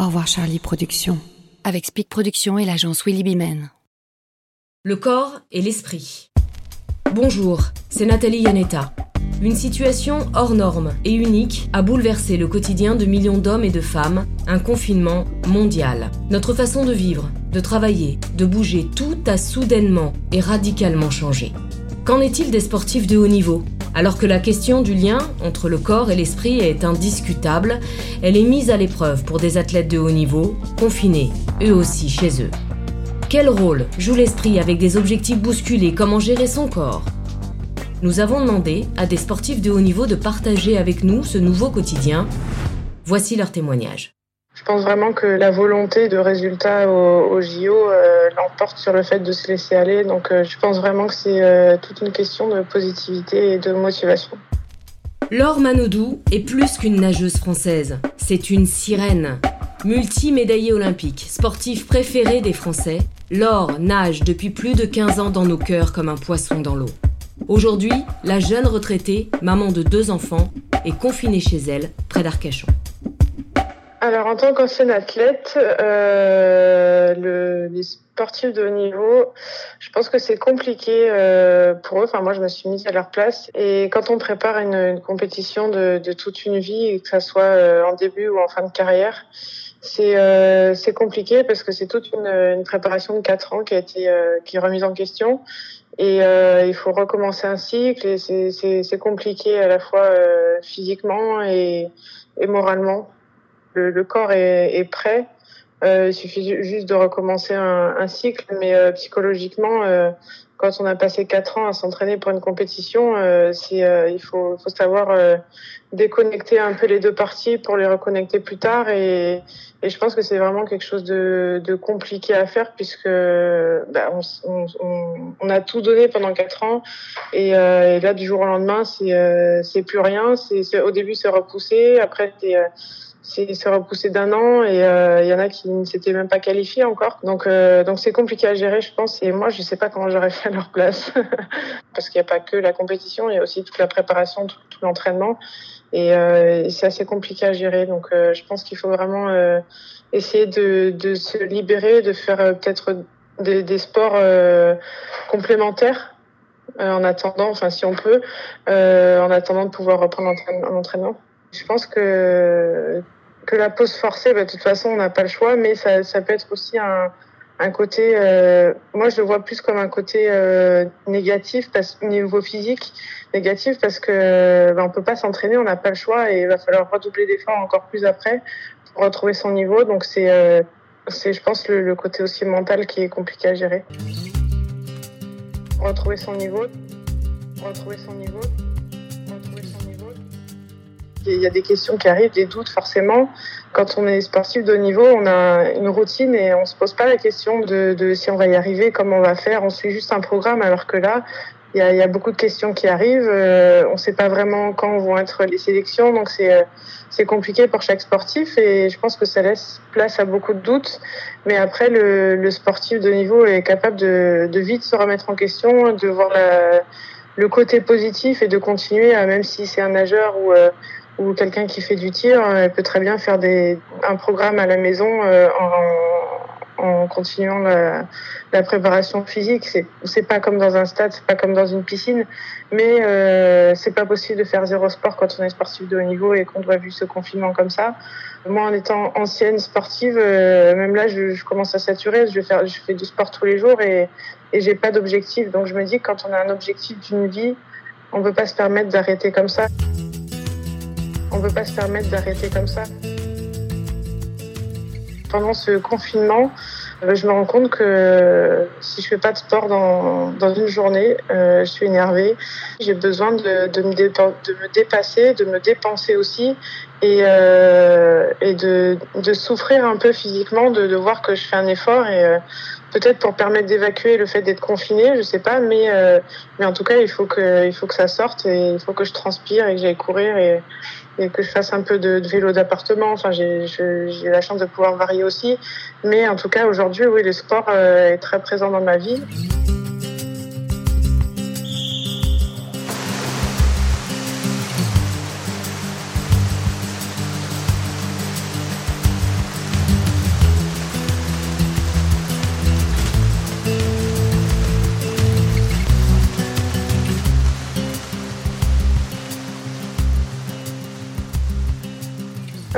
Au revoir Charlie Productions. Avec Speak Productions et l'agence Willy Bimen. Le corps et l'esprit. Bonjour, c'est Nathalie Yanetta. Une situation hors norme et unique a bouleversé le quotidien de millions d'hommes et de femmes, un confinement mondial. Notre façon de vivre, de travailler, de bouger, tout a soudainement et radicalement changé. Qu'en est-il des sportifs de haut niveau? Alors que la question du lien entre le corps et l'esprit est indiscutable, elle est mise à l'épreuve pour des athlètes de haut niveau, confinés, eux aussi chez eux. Quel rôle joue l'esprit avec des objectifs bousculés? Comment gérer son corps? Nous avons demandé à des sportifs de haut niveau de partager avec nous ce nouveau quotidien. Voici leur témoignage. Je pense vraiment que la volonté de résultat au, JO euh, l'emporte sur le fait de se laisser aller. Donc euh, je pense vraiment que c'est euh, toute une question de positivité et de motivation. Laure Manodou est plus qu'une nageuse française. C'est une sirène. Multi-médaillée olympique, sportive préférée des Français, Laure nage depuis plus de 15 ans dans nos cœurs comme un poisson dans l'eau. Aujourd'hui, la jeune retraitée, maman de deux enfants, est confinée chez elle, près d'Arcachon. Alors, en tant qu'ancienne athlète, euh, le, les sportifs de haut niveau, je pense que c'est compliqué euh, pour eux. Enfin, moi, je me suis mise à leur place. Et quand on prépare une, une compétition de, de, toute une vie, que ça soit euh, en début ou en fin de carrière, c'est euh, compliqué parce que c'est toute une, une, préparation de quatre ans qui a été euh, qui est remise en question et euh, il faut recommencer un cycle et c'est compliqué à la fois euh, physiquement et, et moralement. Le, le corps est, est prêt, euh, il suffit juste de recommencer un, un cycle, mais euh, psychologiquement, euh, quand on a passé quatre ans à s'entraîner pour une compétition, c'est il faut, faut savoir déconnecter un peu les deux parties pour les reconnecter plus tard. Et, et je pense que c'est vraiment quelque chose de, de, compliqué à faire puisque bah, on, on, on, a tout donné pendant quatre ans. Et, euh, et, là du jour au lendemain c'est euh, plus rien. C'est au début c'est repoussé. Après c'est c'est repoussé d'un an et il euh, y en a qui ne s'étaient même pas qualifiés encore. Donc euh, donc c'est compliqué à gérer, je pense. Et moi, je sais pas comment j'aurais fait à leur place parce qu'il n'y a pas que la compétition, il y a aussi toute la préparation, tout, l'entraînement et, euh, et c'est assez compliqué à gérer. Donc je pense qu'il faut vraiment essayer de, se libérer, de faire peut-être des, des sports complémentaires en attendant, enfin si on peut, en attendant de pouvoir reprendre l'entraînement. Je pense que que la pause forcée, bah, de toute façon, on n'a pas le choix, mais ça, ça peut être aussi un, un côté, euh, moi je le vois plus comme un côté euh, négatif parce au niveau physique, négatif parce que bah, on peut pas s'entraîner, on n'a pas le choix et il va falloir redoubler d'efforts encore plus après pour retrouver son niveau. Donc c'est, je pense le, le, côté aussi mental qui est compliqué à gérer. Retrouver son niveau, retrouver son niveau il y a des questions qui arrivent, des doutes forcément. Quand on est sportif de haut niveau, on a une routine et on se pose pas la question de, si on va y arriver, comment on va faire. On suit juste un programme, alors que là, il y a, beaucoup de questions qui arrivent. Euh, on ne sait pas vraiment quand vont être les sélections, donc c'est euh, c'est compliqué pour chaque sportif et je pense que ça laisse place à beaucoup de doutes. Mais après, le, sportif de niveau est capable de, vite se remettre en question, de voir le côté positif et de continuer, même si c'est un nageur ou euh, ou quelqu'un qui fait du tir, euh, elle peut très bien faire des, un programme à la maison euh, en, continuant la, préparation physique. C'est, c'est pas comme dans un stade, c'est pas comme dans une piscine, mais euh, c'est pas possible de faire zéro sport quand on est sportif de haut niveau et qu'on doit vivre ce confinement comme ça. Moi, en étant ancienne sportive, euh, même là, je, commence à saturer. Je, faire, je fais du sport tous les jours et, et j'ai pas d'objectif. Donc, je me dis que quand on a un objectif d'une vie, on peut pas se permettre d'arrêter comme ça. On ne peut pas se permettre d'arrêter comme ça. Pendant ce confinement, je me rends compte que si je fais pas de sport dans, dans une journée, euh, je suis énervée. J'ai besoin de, de, me de, me dépasser, de me dépenser aussi et, euh, et de, de souffrir un peu physiquement, de, voir que je fais un effort et euh, peut-être pour permettre d'évacuer le fait d'être confiné, je sais pas, mais euh, mais en tout cas il faut que il faut que ça sorte et il faut que je transpire et que j'aille courir et et que je fasse un peu de, de vélo d'appartement. Enfin, j'ai la chance de pouvoir varier aussi. Mais en tout cas, aujourd'hui, oui, le sport euh, est très présent dans ma vie.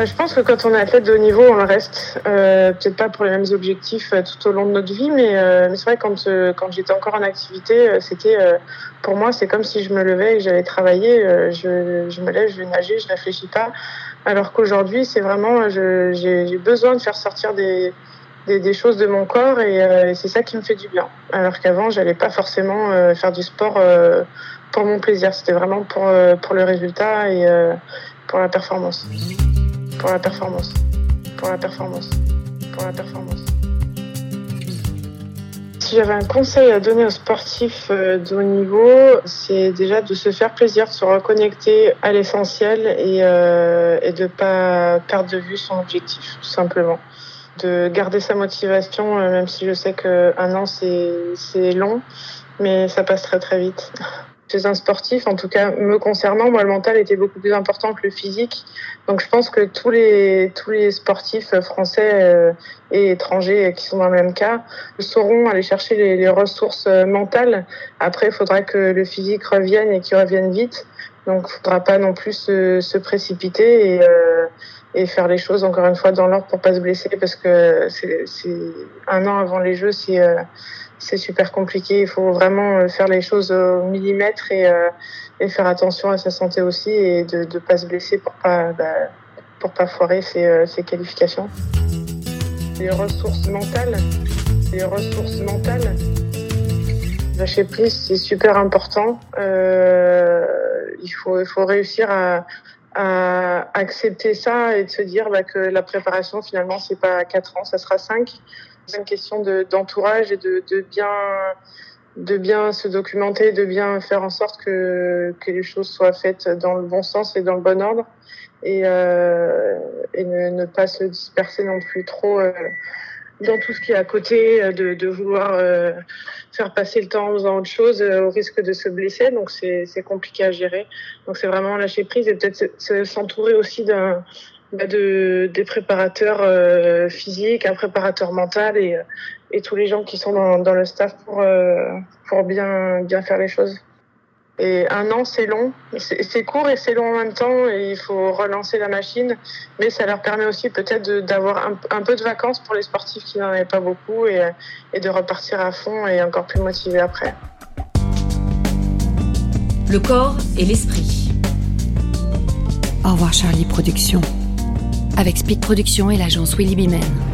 Je pense que quand on est athlète de haut niveau, on le reste. Euh, Peut-être pas pour les mêmes objectifs euh, tout au long de notre vie, mais, euh, c'est vrai quand quand j'étais encore en activité, c'était pour moi c'est comme si je me levais et j'allais travailler. je, je me lève, je vais nager, je réfléchis pas. Alors qu'aujourd'hui, c'est vraiment j'ai besoin de faire sortir des des, des, choses de mon corps et, et c'est ça qui me fait du bien. Alors qu'avant, j'allais pas forcément faire du sport pour mon plaisir. C'était vraiment pour pour le résultat et pour la performance pour la performance, pour la performance, pour la performance. Si j'avais un conseil à donner aux sportifs euh, de haut niveau, c'est déjà de se faire plaisir, de se reconnecter à l'essentiel et, euh, et de pas perdre de vue son objectif, tout simplement. De garder sa motivation, euh, même si je sais qu'un an c'est long, mais ça passe très très vite. chez un sportif, en tout cas me concernant, moi le mental était beaucoup plus important que le physique. Donc je pense que tous les tous les sportifs français euh, et étrangers qui sont dans le même cas sauront aller chercher les, ressources euh, mentales. Après, il faudra que le physique revienne et qu'il revienne vite. Donc il faudra pas non plus se, se précipiter et, euh, et faire les choses encore une fois dans l'ordre pour pas se blesser parce que c'est un an avant les Jeux, c'est euh, c'est super compliqué. Il faut vraiment euh, faire les choses au millimètre et, euh, et faire attention à sa santé aussi et de ne pas se blesser pour pas bah, pour pas foirer ses, euh, ses qualifications. Les ressources mentales, les ressources mentales. Lâcher prise, c'est super important. Euh, il faut réussir à accepter ça et de se dire bah, que la préparation finalement c'est pas quatre ans, ça sera cinq. C'est une question d'entourage et de, bien de bien se documenter, de bien faire en sorte que, les choses soient faites dans le bon sens et dans le bon ordre. Et, euh, ne, pas se disperser non plus trop euh, dans tout ce qui est à côté, euh, de, de vouloir euh, faire passer le temps en faisant autre chose euh, au risque de se blesser. Donc c'est compliqué à gérer. Donc c'est vraiment lâcher prise et peut-être s'entourer aussi d'un bah, de, des préparateurs euh, physiques, un préparateur mental et, et tous les gens qui sont dans, dans le staff pour, euh, pour bien, bien faire les choses. Et un an, c'est long, c'est court et c'est long en même temps et il faut relancer la machine, mais ça leur permet aussi peut-être d'avoir un, un, peu de vacances pour les sportifs qui n'en avaient pas beaucoup et, et de repartir à fond et encore plus motivés après. Le corps et l'esprit. Au revoir Charlie Productions avec Speed Productions et l'agence Willy Bimen.